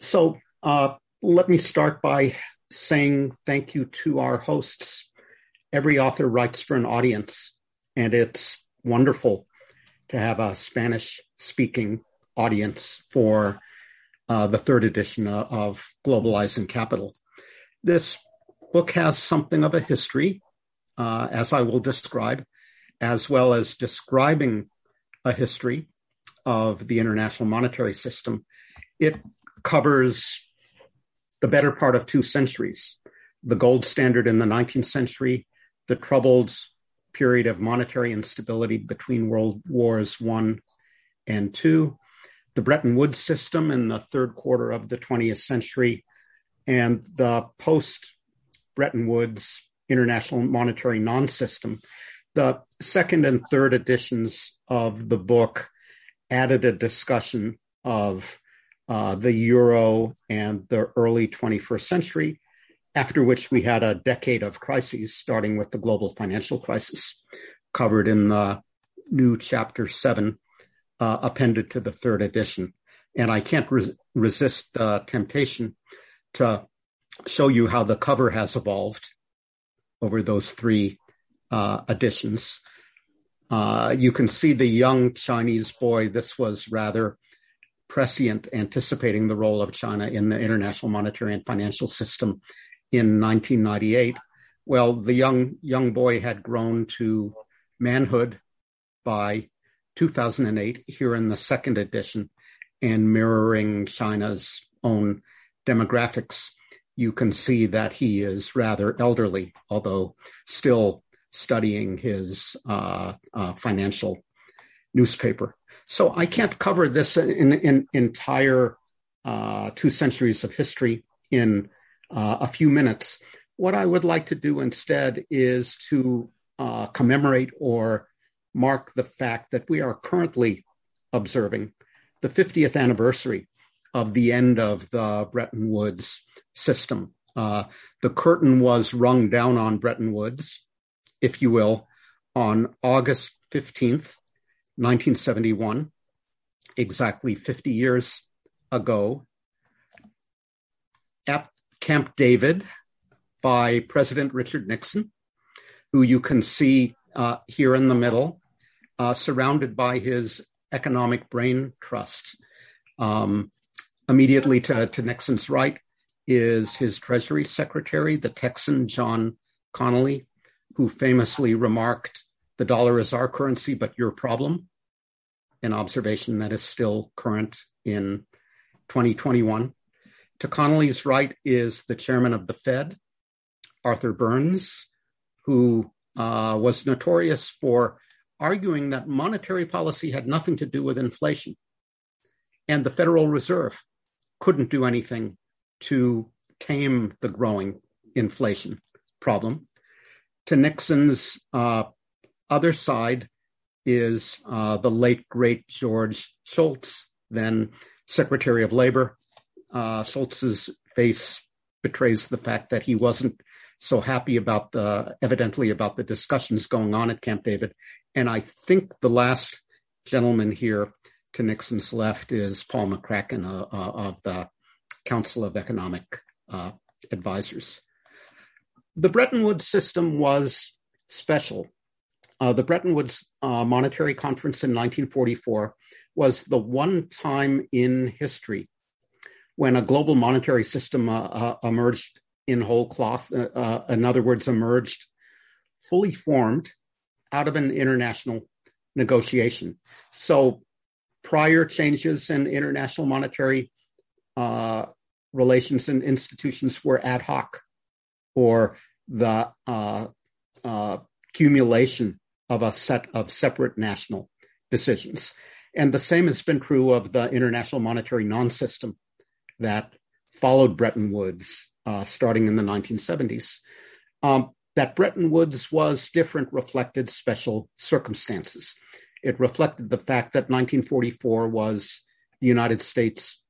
So uh, let me start by saying thank you to our hosts. Every author writes for an audience, and it's wonderful to have a Spanish speaking audience for uh, the third edition of Globalizing Capital. This book has something of a history, uh, as I will describe, as well as describing a history of the international monetary system. It covers the better part of two centuries the gold standard in the 19th century, the troubled period of monetary instability between World Wars One and Two, the Bretton Woods system in the third quarter of the 20th century, and the post Bretton Woods international monetary non system. The second and third editions of the book added a discussion of uh, the euro and the early 21st century, after which we had a decade of crises, starting with the global financial crisis, covered in the new chapter seven, uh, appended to the third edition. And I can't res- resist the temptation to show you how the cover has evolved over those three uh, editions. Uh, you can see the young Chinese boy. This was rather prescient anticipating the role of China in the international monetary and financial system in 1998. Well, the young young boy had grown to manhood by 2008 here in the second edition and mirroring China's own demographics. You can see that he is rather elderly, although still studying his uh, uh, financial newspaper. So I can't cover this in, in entire uh, two centuries of history in uh, a few minutes. What I would like to do instead is to uh, commemorate or mark the fact that we are currently observing the 50th anniversary of the end of the Bretton Woods system. Uh, the curtain was rung down on Bretton Woods, if you will, on August 15th, 1971, exactly 50 years ago, at Camp David by President Richard Nixon, who you can see uh, here in the middle, uh, surrounded by his economic brain trust. Um, immediately to, to Nixon's right is his Treasury Secretary, the Texan John Connally, who famously remarked, The dollar is our currency, but your problem an observation that is still current in 2021. To Connally's right is the chairman of the Fed, Arthur Burns, who uh, was notorious for arguing that monetary policy had nothing to do with inflation. And the Federal Reserve couldn't do anything to tame the growing inflation problem. To Nixon's uh, other side is uh, the late great George Shultz, then Secretary of Labor. Uh, face betrays the fact that he wasn't so happy about the evidently about the discussions going on at Camp David. And I think the last gentleman here to Nixon's left is Paul McCracken uh, uh, of the Council of Economic uh, Advisors. The Bretton Woods system was special uh, the Bretton Woods uh, Monetary Conference in 1944 was the one time in history when a global monetary system uh, emerged in whole cloth, in other words, emerged fully formed out of an international negotiation. So prior changes in international monetary relations and institutions were ad hoc or the uh, uh, accumulation of a set of separate national decisions. And the same has been true of the international monetary non-system that followed Bretton Woods uh, starting in the 1970s. Um, that Bretton Woods was different reflected special circumstances. It reflected the fact that 1944 was the United States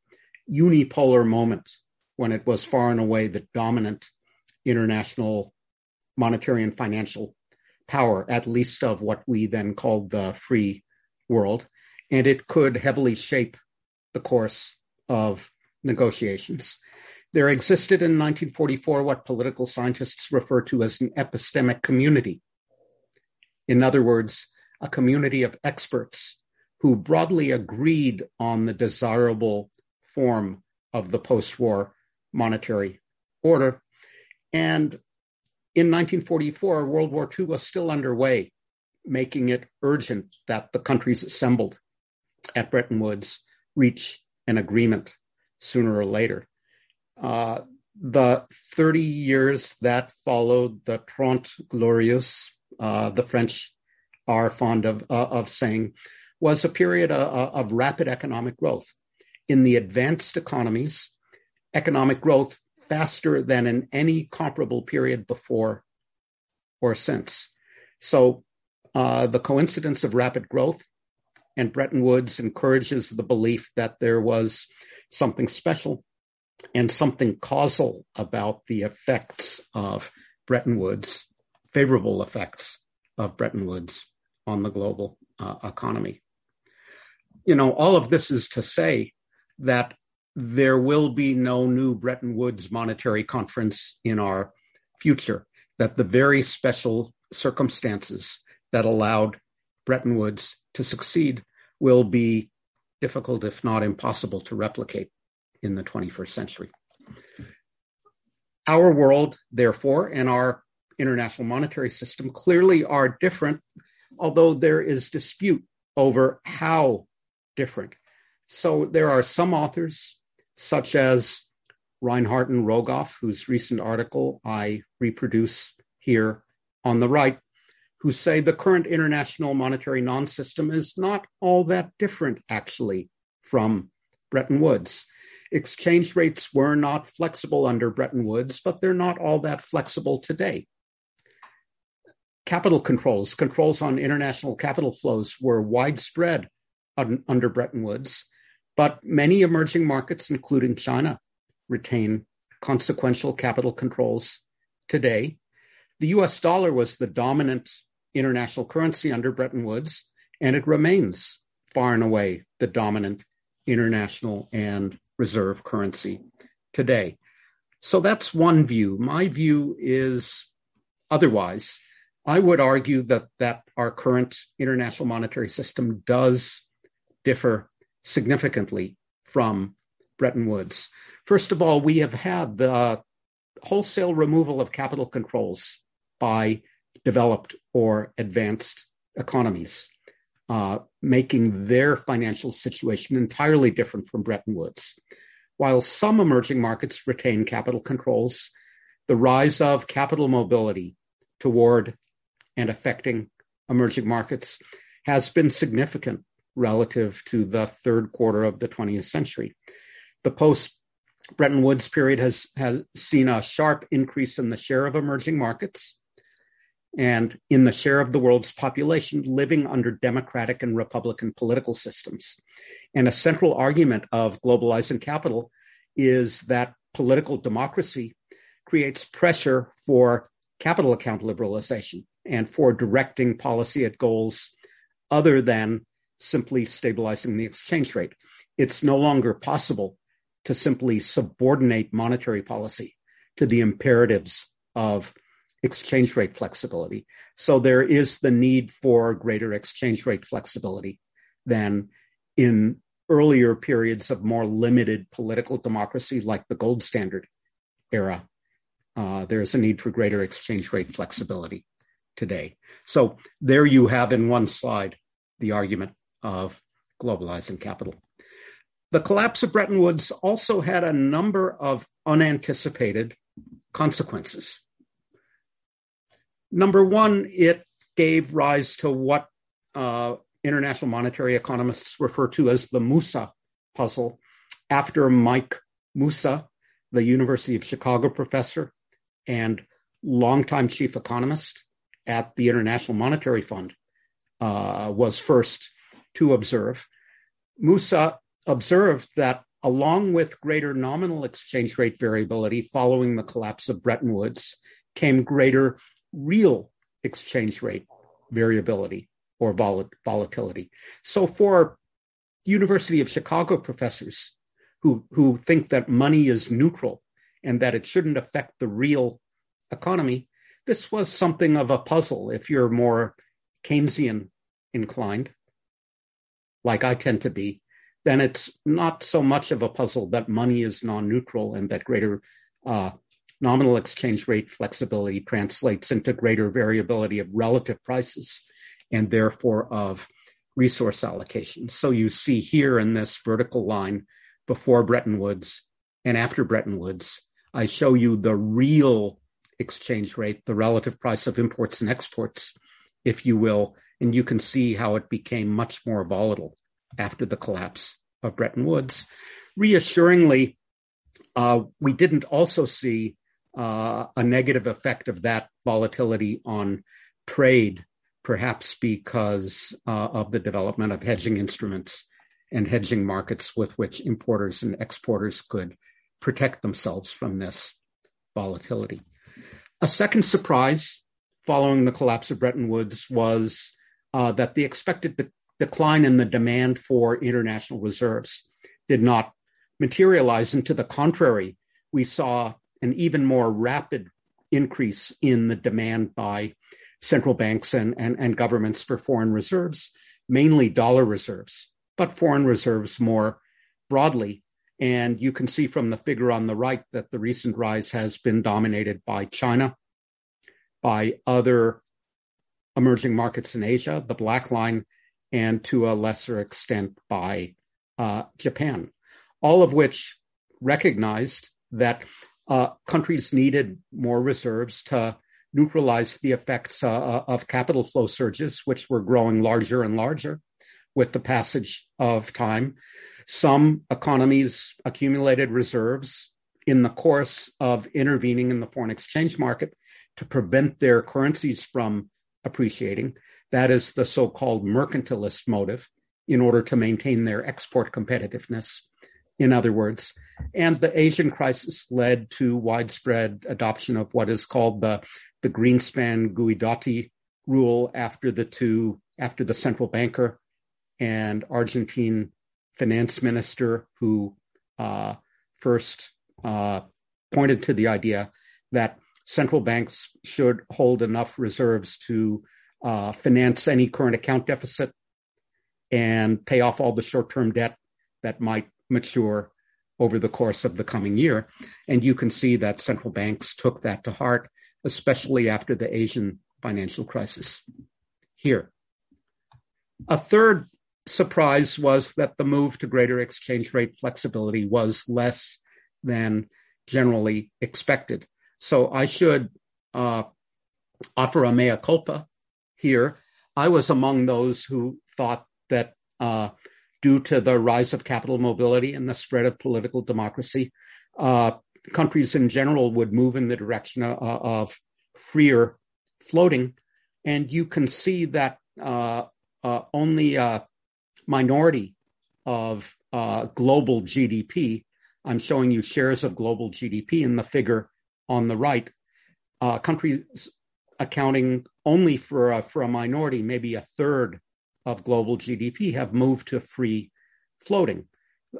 unipolar moment when it was far and away the dominant international monetary and financial power, at least of what we then called the free world. And it could heavily shape the course of negotiations. There existed in 1944 what political scientists refer to as an epistemic community. In other words, a community of experts who broadly agreed on the desirable form of the post war monetary order. And in 1944, World War II was still underway, making it urgent that the countries assembled at Bretton Woods reach an agreement sooner or later. Uh, the 30 years that followed the Trente Glorieuses, uh, the French are fond of, uh, of saying, was a period of, uh, uh, of rapid economic growth. In the advanced economies, economic growth faster than in any comparable period before or since. So uh, the coincidence of rapid growth and Bretton Woods encourages the belief that there was something special and something causal about the effects of Bretton Woods, favorable effects of Bretton Woods on the global uh, economy. You know, all of this is to say that there will be no new Bretton Woods monetary conference in our future, that the very special circumstances that allowed Bretton Woods to succeed will be difficult, if not impossible, to replicate in the 21st century. Our world, therefore, and our international monetary system clearly are different, although there is dispute over how different. So there are some authors, such as Reinhart and Rogoff, whose recent article I reproduce here on the right, who say the current international monetary non system is not all that different, actually, from Bretton Woods exchange rates were not flexible under Bretton Woods, but they're not all that flexible today. Capital controls, controls on international capital flows were widespread un- under Bretton Woods, but many emerging markets, including China, retain consequential capital controls today. The US dollar was the dominant international currency under Bretton Woods, and it remains far and away the dominant international and reserve currency today. So that's one view. My view is otherwise. I would argue that, that our current international monetary system does differ significantly from Bretton Woods. First of all, we have had the wholesale removal of capital controls by developed or advanced economies, uh, making their financial situation entirely different from Bretton Woods. While some emerging markets retain capital controls, the rise of capital mobility toward and affecting emerging markets has been significant relative to the third quarter of the 20th century. The post Bretton Woods period has, has seen a sharp increase in the share of emerging markets and in the share of the world's population living under democratic and republican political systems. And a central argument of globalizing capital is that political democracy creates pressure for capital account liberalization and for directing policy at goals other than simply stabilizing the exchange rate. It's no longer possible to simply subordinate monetary policy to the imperatives of exchange rate flexibility. So there is the need for greater exchange rate flexibility than in earlier periods of more limited political democracy, like the gold standard era. Uh, there's a need for greater exchange rate flexibility today. So there you have in one slide the argument of globalizing capital. The collapse of Bretton Woods also had a number of unanticipated consequences. Number one, it gave rise to what uh, international monetary economists refer to as the Mussa puzzle, after Mike Mussa, the University of Chicago professor and longtime chief economist at the International Monetary Fund, uh, was first to observe. Mussa observed that along with greater nominal exchange rate variability following the collapse of Bretton Woods came greater real exchange rate variability or vol- volatility. So for University of Chicago professors who, who think that money is neutral and that it shouldn't affect the real economy, this was something of a puzzle if you're more Keynesian inclined, like I tend to be, then it's not so much of a puzzle that money is non-neutral and that greater uh, nominal exchange rate flexibility translates into greater variability of relative prices and therefore of resource allocation. So you see here in this vertical line before Bretton Woods and after Bretton Woods, I show you the real exchange rate, the relative price of imports and exports, if you will, and you can see how it became much more volatile after the collapse of Bretton Woods. Reassuringly, uh, we didn't also see uh, a negative effect of that volatility on trade, perhaps because uh, of the development of hedging instruments and hedging markets with which importers and exporters could protect themselves from this volatility. A second surprise following the collapse of Bretton Woods was uh, that the expected de- decline in the demand for international reserves did not materialize. And to the contrary, we saw an even more rapid increase in the demand by central banks and, and, and governments for foreign reserves, mainly dollar reserves, but foreign reserves more broadly. And you can see from the figure on the right that the recent rise has been dominated by China, by other emerging markets in Asia, the black line, and to a lesser extent by uh, Japan, all of which recognized that uh, countries needed more reserves to neutralize the effects uh, uh, of capital flow surges, which were growing larger and larger with the passage of time. Some economies accumulated reserves in the course of intervening in the foreign exchange market to prevent their currencies from appreciating. That is the so-called mercantilist motive in order to maintain their export competitiveness. In other words, and the Asian crisis led to widespread adoption of what is called the, the Greenspan Guidotti rule after the two, after the central banker and Argentine finance minister who uh, first uh, pointed to the idea that central banks should hold enough reserves to uh, finance any current account deficit and pay off all the short-term debt that might mature over the course of the coming year. And you can see that central banks took that to heart, especially after the Asian financial crisis. Here. A third surprise was that the move to greater exchange rate flexibility was less than generally expected. So I should uh, offer a mea culpa here. I was among those who thought that uh, due to the rise of capital mobility and the spread of political democracy, uh, countries in general would move in the direction of, of freer floating. And you can see that uh, uh, only minority of uh, global GDP, I'm showing you shares of global GDP in the figure on the right, uh, countries accounting only for a, for a minority, maybe a third of global GDP, have moved to free floating.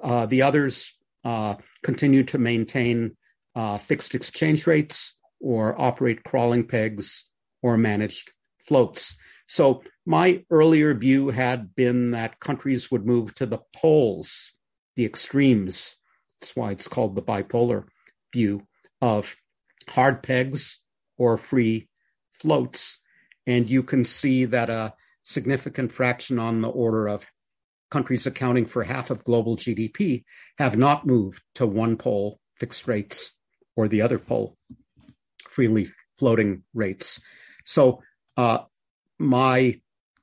Uh, the others uh, continue to maintain uh, fixed exchange rates or operate crawling pegs or managed floats. So my earlier view had been that countries would move to the poles, the extremes. That's why it's called the bipolar view of hard pegs or free floats. And you can see that a significant fraction on the order of countries accounting for half of global GDP, have not moved to one pole fixed rates or the other pole freely floating rates. So, uh, my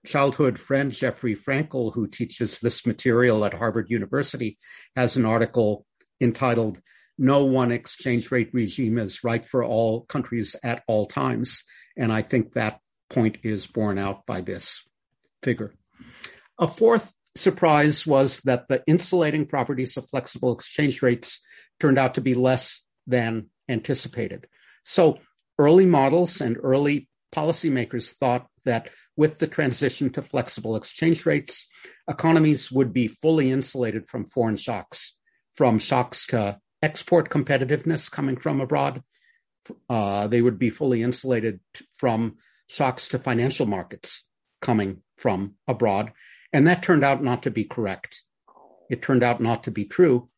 childhood friend Jeffrey Frankel, who teaches this material at Harvard University, has an article entitled No One Exchange Rate Regime is Right for All Countries at All Times. And I think that point is borne out by this figure. A fourth surprise was that the insulating properties of flexible exchange rates turned out to be less than anticipated. So early models and early policymakers thought that with the transition to flexible exchange rates, economies would be fully insulated from foreign shocks, from shocks to export competitiveness coming from abroad. Uh, they would be fully insulated from shocks to financial markets coming from abroad. And that turned out not to be correct. It turned out not to be true.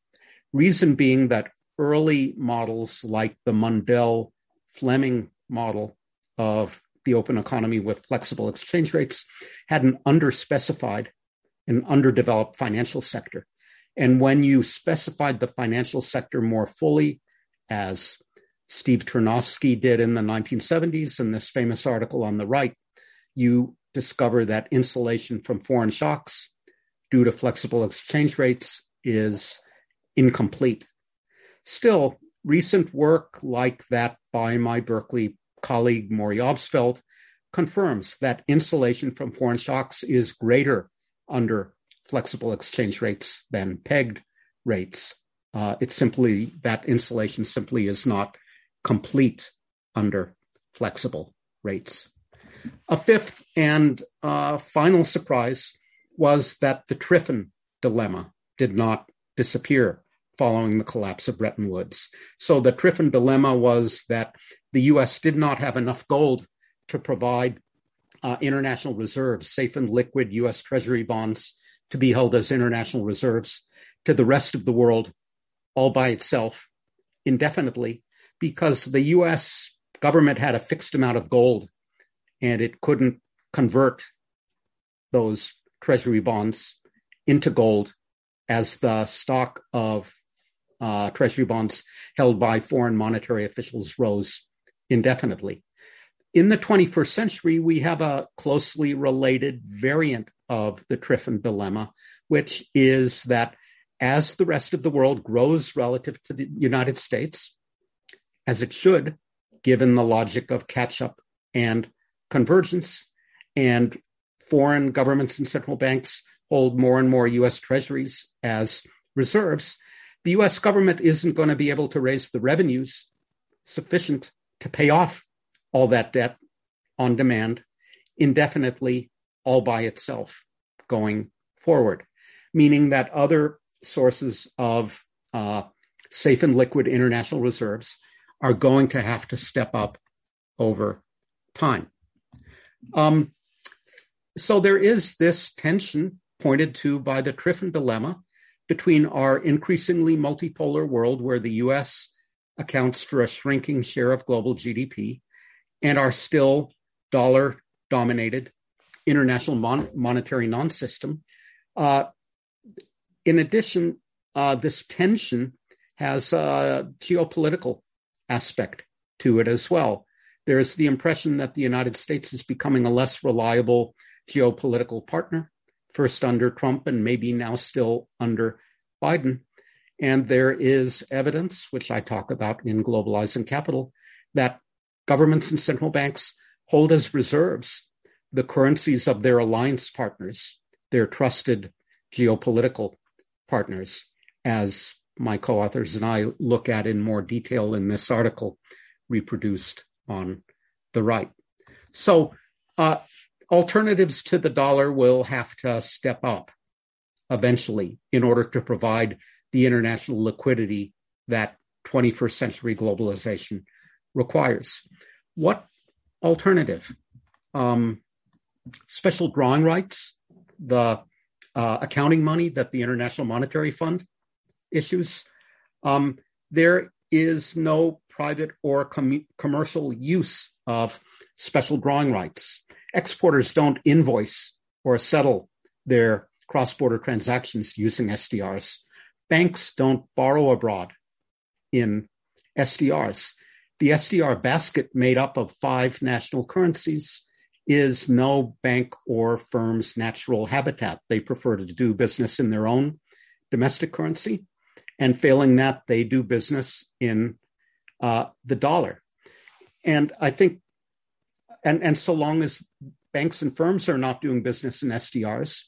Reason being that early models like the Mundell Fleming model of the open economy with flexible exchange rates had an underspecified and underdeveloped financial sector. And when you specified the financial sector more fully, as Steve Turnovsky did in the 1970s in this famous article on the right, you discover that insulation from foreign shocks due to flexible exchange rates is incomplete. Still, recent work like that by my Berkeley colleague Maury Obstfeld confirms that insulation from foreign shocks is greater under flexible exchange rates than pegged rates. Uh, it's simply that insulation simply is not complete under flexible rates. A fifth and uh, final surprise was that the Triffin dilemma did not disappear following the collapse of Bretton Woods. So the Triffin dilemma was that the US did not have enough gold to provide uh, international reserves, safe and liquid US Treasury bonds to be held as international reserves to the rest of the world all by itself indefinitely because the US government had a fixed amount of gold and it couldn't convert those treasury bonds into gold as the stock of uh, treasury bonds held by foreign monetary officials rose indefinitely. In the 21st century, we have a closely related variant of the Triffin dilemma, which is that as the rest of the world grows relative to the United States, as it should, given the logic of catch up and convergence, and foreign governments and central banks hold more and more US treasuries as reserves, the US government isn't going to be able to raise the revenues sufficient to pay off all that debt on demand indefinitely all by itself going forward, meaning that other sources of uh, safe and liquid international reserves are going to have to step up over time. Um, so there is this tension pointed to by the Triffin dilemma between our increasingly multipolar world where the US accounts for a shrinking share of global GDP and our still dollar dominated international mon- monetary non system. Uh, in addition, uh, this tension has a geopolitical aspect to it as well. There's the impression that the United States is becoming a less reliable geopolitical partner first under Trump and maybe now still under Biden. And there is evidence, which I talk about in Globalizing Capital, that governments and central banks hold as reserves the currencies of their alliance partners, their trusted geopolitical partners, as my co authors and I look at in more detail in this article reproduced on the right. So, uh, alternatives to the dollar will have to step up eventually in order to provide the international liquidity that 21st century globalization requires. What alternative? Um, special drawing rights, the uh, accounting money that the International Monetary Fund issues. Um, there is no private or com- commercial use of special drawing rights exporters don't invoice or settle their cross border transactions using SDRs. Banks don't borrow abroad in SDRs. The SDR basket made up of five national currencies is no bank or firm's natural habitat. They prefer to do business in their own domestic currency. And failing that, they do business in uh, the dollar. And I think, and, and so long as banks and firms are not doing business in SDRs,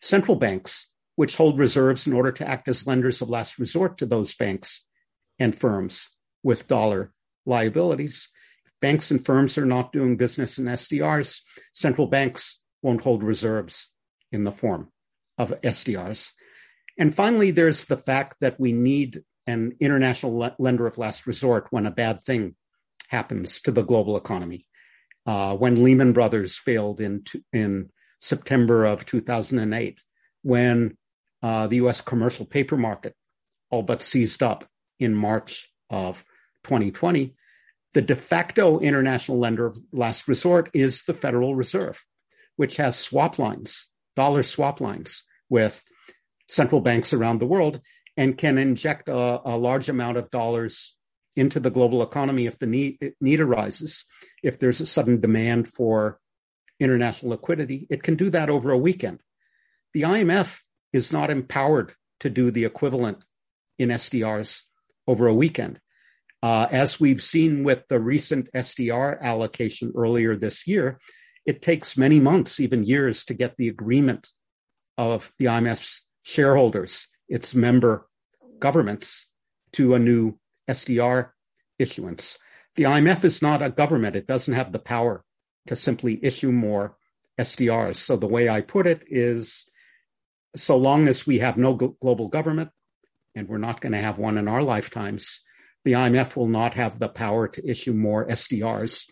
central banks, which hold reserves in order to act as lenders of last resort to those banks and firms with dollar liabilities, banks and firms are not doing business in SDRs. Central banks won't hold reserves in the form of SDRs. And finally, there's the fact that we need an international lender of last resort when a bad thing happens to the global economy. Uh, when Lehman Brothers failed in, in September of 2008, when uh, the US commercial paper market all but seized up in March of 2020, the de facto international lender of last resort is the Federal Reserve, which has swap lines, dollar swap lines with central banks around the world and can inject a, a large amount of dollars into the global economy if the need, need arises. If there's a sudden demand for international liquidity, it can do that over a weekend. The IMF is not empowered to do the equivalent in SDRs over a weekend. Uh, as we've seen with the recent SDR allocation earlier this year, it takes many months, even years, to get the agreement of the IMF's shareholders, its member governments, to a new SDR issuance. The IMF is not a government. It doesn't have the power to simply issue more SDRs. So the way I put it is so long as we have no global government, and we're not going to have one in our lifetimes, the IMF will not have the power to issue more SDRs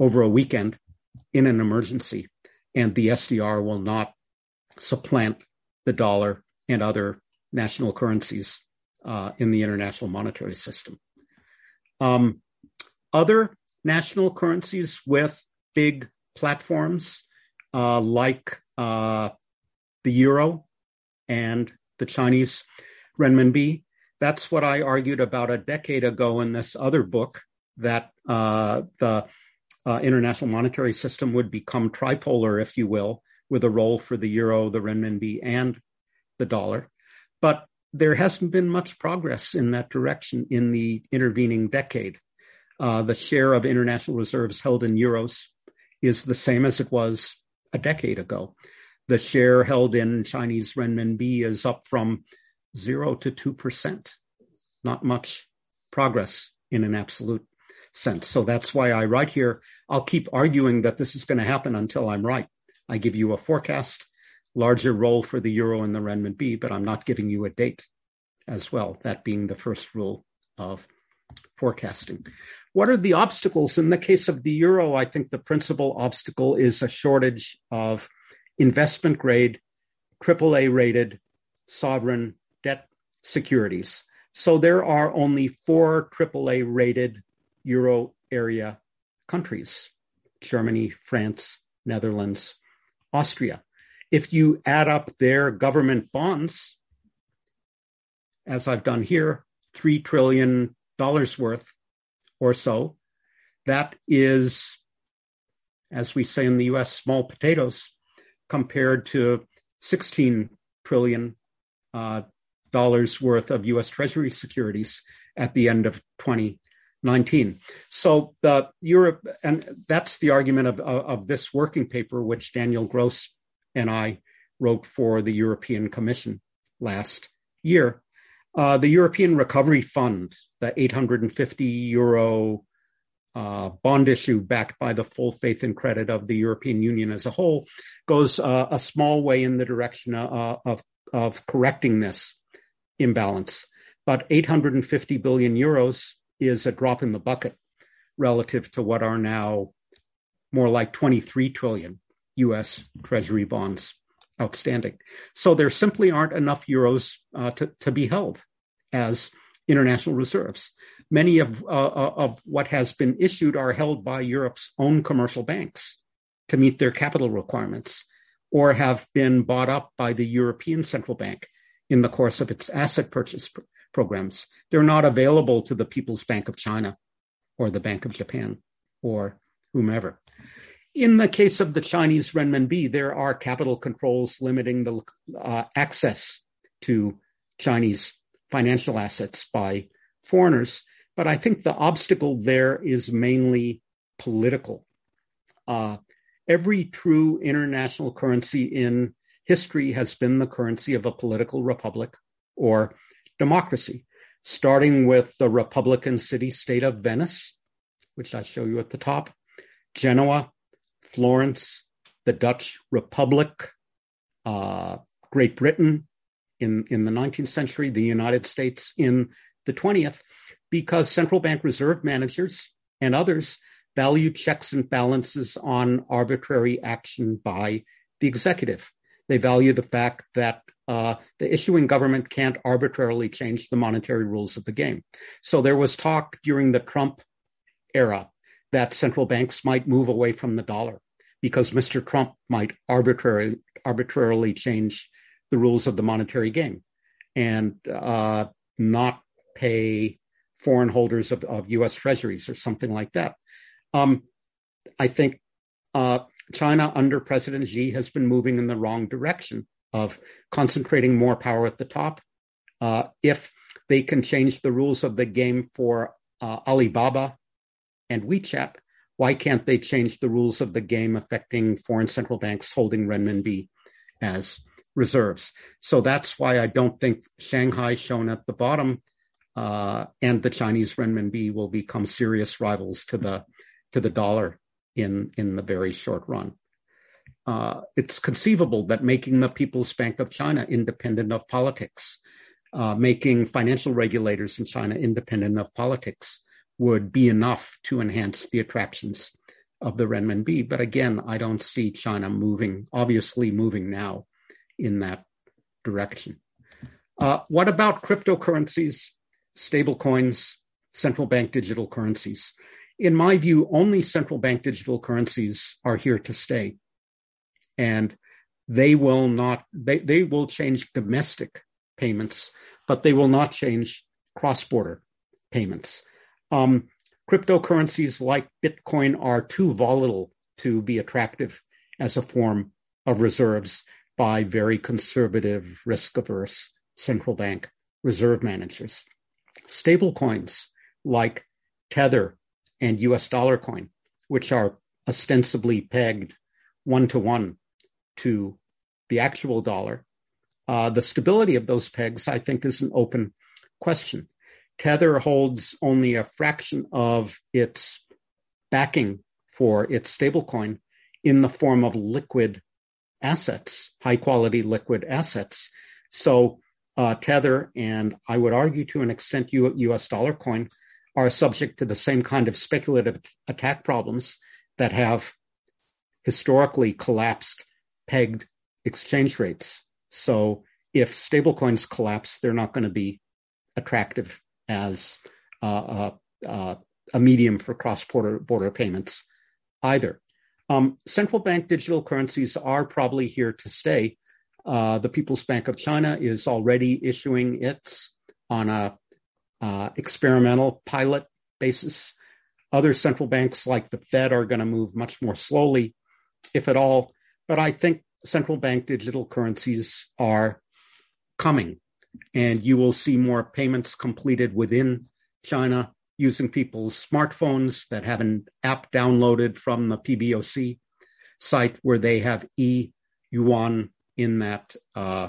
over a weekend in an emergency. And the SDR will not supplant the dollar and other national currencies uh, in the international monetary system. Um, other national currencies with big platforms uh, like uh, the euro and the Chinese renminbi that's what I argued about a decade ago in this other book that uh, the uh, international monetary system would become tripolar, if you will, with a role for the euro, the renminbi, and the dollar. But there hasn't been much progress in that direction in the intervening decade. Uh, the share of international reserves held in euros is the same as it was a decade ago. The share held in Chinese renminbi is up from zero to 2%. Not much progress in an absolute sense. So that's why I write here. I'll keep arguing that this is going to happen until I'm right. I give you a forecast, larger role for the euro and the renminbi, but I'm not giving you a date as well, that being the first rule of forecasting. What are the obstacles? In the case of the euro, I think the principal obstacle is a shortage of investment grade, AAA rated sovereign debt securities. So there are only four AAA rated euro area countries Germany, France, Netherlands, Austria. If you add up their government bonds, as I've done here, $3 trillion worth or so, that is, as we say in the US, small potatoes compared to 16 trillion uh, dollars worth of U.S. Treasury securities at the end of 2019. So the Europe, and that's the argument of, of, of this working paper, which Daniel Gross and I wrote for the European Commission last year. Uh, the European Recovery Fund, the 850 euro uh, bond issue backed by the full faith and credit of the European Union as a whole, goes uh, a small way in the direction uh, of, of correcting this imbalance. But 850 billion euros is a drop in the bucket relative to what are now more like 23 trillion US Treasury bonds outstanding. So there simply aren't enough euros uh, to, to be held as international reserves. Many of, uh, uh, of what has been issued are held by Europe's own commercial banks to meet their capital requirements. or have been bought up by the European Central Bank in the course of its asset purchase pr- programs. They're not available to the People's Bank of China or the Bank of Japan or whomever. In the case of the Chinese renminbi, there are capital controls limiting the uh, access to Chinese financial assets by foreigners. But I think the obstacle there is mainly political. Uh, every true international currency in history has been the currency of a political republic or democracy, starting with the Republican city state of Venice, which I show you at the top, Genoa, Florence, the Dutch Republic, uh, Great Britain in, in the 19th century, the United States in the 20th, because central bank reserve managers and others value checks and balances on arbitrary action by the executive. They value the fact that uh, the issuing government can't arbitrarily change the monetary rules of the game. So there was talk during the Trump era that central banks might move away from the dollar because Mr. Trump might arbitrarily arbitrarily change the rules of the monetary game and uh, not pay foreign holders of, of, U.S. treasuries or something like that. Um, I think uh, China under President Xi has been moving in the wrong direction of concentrating more power at the top. Uh, if they can change the rules of the game for uh, Alibaba and WeChat, why can't they change the rules of the game affecting foreign central banks holding renminbi as reserves? So that's why I don't think Shanghai, shown at the bottom, uh, and the Chinese renminbi will become serious rivals to the to the dollar in in the very short run. Uh, it's conceivable that making the People's Bank of China independent of politics, uh, making financial regulators in China independent of politics, would be enough to enhance the attractions of the renminbi. But again, I don't see China moving, obviously moving now in that direction. Uh, what about cryptocurrencies, stablecoins, central bank digital currencies? in my view, only central bank digital currencies are here to stay. And they will not, they, they will change domestic payments, but they will not change cross border payments. Um, cryptocurrencies like Bitcoin are too volatile to be attractive as a form of reserves by very conservative, risk averse central bank reserve managers. Stablecoins like Tether and US dollar coin, which are ostensibly pegged one to one to the actual dollar. Uh, the stability of those pegs, I think, is an open question. Tether holds only a fraction of its backing for its stablecoin in the form of liquid assets, high quality liquid assets. So uh, Tether and I would argue to an extent U- US dollar coin are subject to the same kind of speculative attack problems that have historically collapsed pegged exchange rates. So if stablecoins collapse, they're not going to be attractive as uh, uh, uh, a medium for cross-border border payments either. Um, central bank digital currencies are probably here to stay. Uh, the People's Bank of China is already issuing its on a uh, experimental pilot basis. Other central banks like the Fed are going to move much more slowly, if at all. But I think central bank digital currencies are coming and you will see more payments completed within China using people's smartphones that have an app downloaded from the PBOC site where they have e yuan in that uh,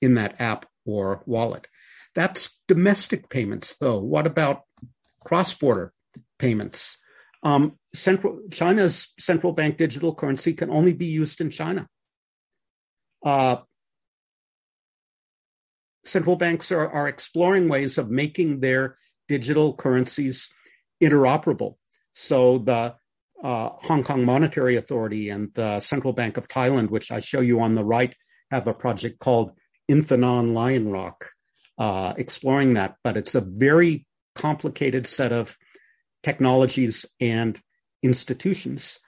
in that app or wallet. That's domestic payments, though. What about cross-border payments? Um, central China's central bank digital currency can only be used in China. Uh, central banks are, are exploring ways of making their digital currencies interoperable. So the uh, Hong Kong Monetary Authority and the Central Bank of Thailand, which I show you on the right, have a project called Inthanon Lion Rock, uh, exploring that. But it's a very complicated set of technologies and institutions.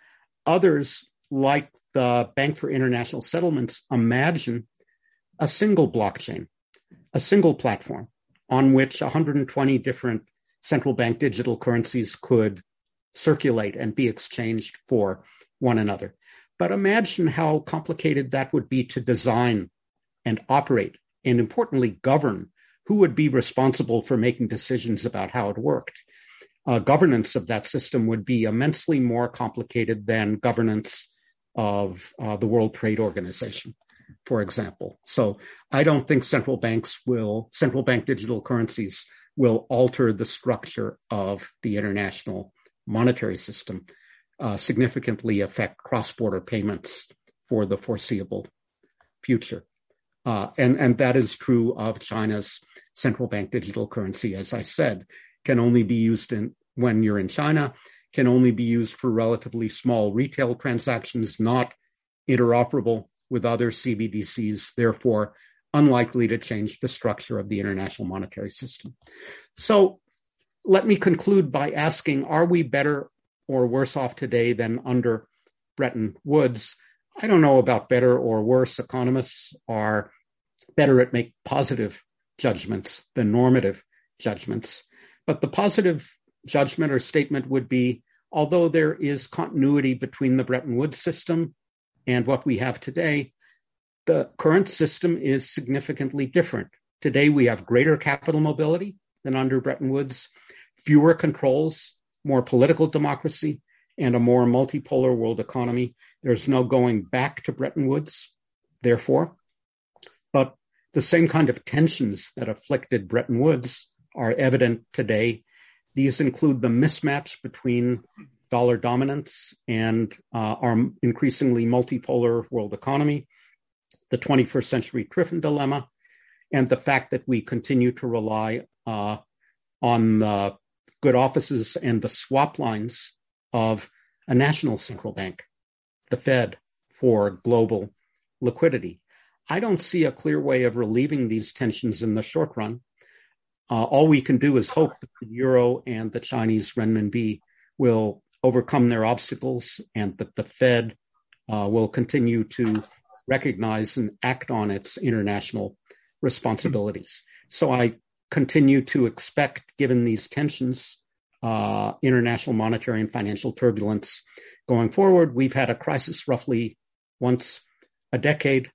Others, like the Bank for International Settlements imagine a single blockchain, a single platform on which 120 different central bank digital currencies could circulate and be exchanged for one another. But imagine how complicated that would be to design and operate, and importantly, govern who would be responsible for making decisions about how it worked. Uh, governance of that system would be immensely more complicated than governance of uh, the World Trade Organization, for example. So I don't think central banks will, central bank digital currencies will alter the structure of the international monetary system, uh, significantly affect cross-border payments for the foreseeable future. Uh, and, and that is true of China's central bank digital currency, as I said, can only be used in, when you're in China, can only be used for relatively small retail transactions, not interoperable with other CBDCs, therefore unlikely to change the structure of the international monetary system. So let me conclude by asking, are we better or worse off today than under Bretton Woods? I don't know about better or worse. Economists are better at make positive judgments than normative judgments. But the positive judgment or statement would be, although there is continuity between the Bretton Woods system and what we have today, the current system is significantly different. Today, we have greater capital mobility than under Bretton Woods, fewer controls, more political democracy, and a more multipolar world economy. There's no going back to Bretton Woods, therefore. But the same kind of tensions that afflicted Bretton Woods are evident today. These include the mismatch between dollar dominance and uh, our increasingly multipolar world economy, the 21st century Triffin dilemma, and the fact that we continue to rely uh, on the good offices and the swap lines of a national central bank, the Fed, for global liquidity. I don't see a clear way of relieving these tensions in the short run. Uh, all we can do is hope that the euro and the Chinese renminbi will overcome their obstacles and that the Fed uh, will continue to recognize and act on its international responsibilities. So I continue to expect, given these tensions, uh, international monetary and financial turbulence going forward. We've had a crisis roughly once a decade.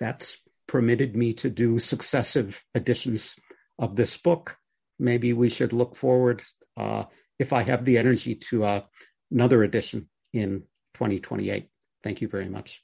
That's permitted me to do successive editions of this book. Maybe we should look forward, uh, if I have the energy, to uh, another edition in 2028. Thank you very much.